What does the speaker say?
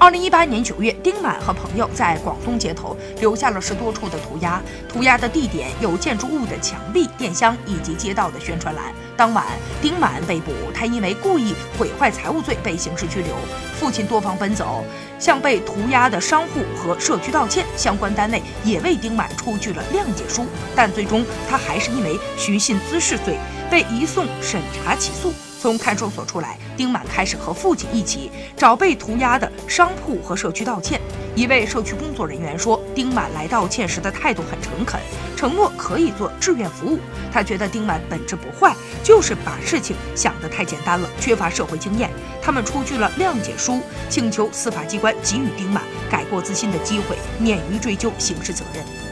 二零一八年九月，丁满和朋友在广东街头留下了十多处的涂鸦，涂鸦的地点有建筑物的墙壁、电箱以及街道的宣传栏。当晚，丁满被捕，他因为故意毁坏财物罪被刑事拘留。父亲多方奔走，向被涂鸦的商户和社区道歉，相关单位也为丁满出具了谅解书，但最终他还是因为寻衅滋事罪被移送审查起诉。从看守所出来，丁满开始和父亲一起找被涂鸦的商铺和社区道歉。一位社区工作人员说，丁满来道歉时的态度很诚恳，承诺可以做志愿服务。他觉得丁满本质不坏，就是把事情想得太简单了，缺乏社会经验。他们出具了谅解书，请求司法机关给予丁满改过自新的机会，免于追究刑事责任。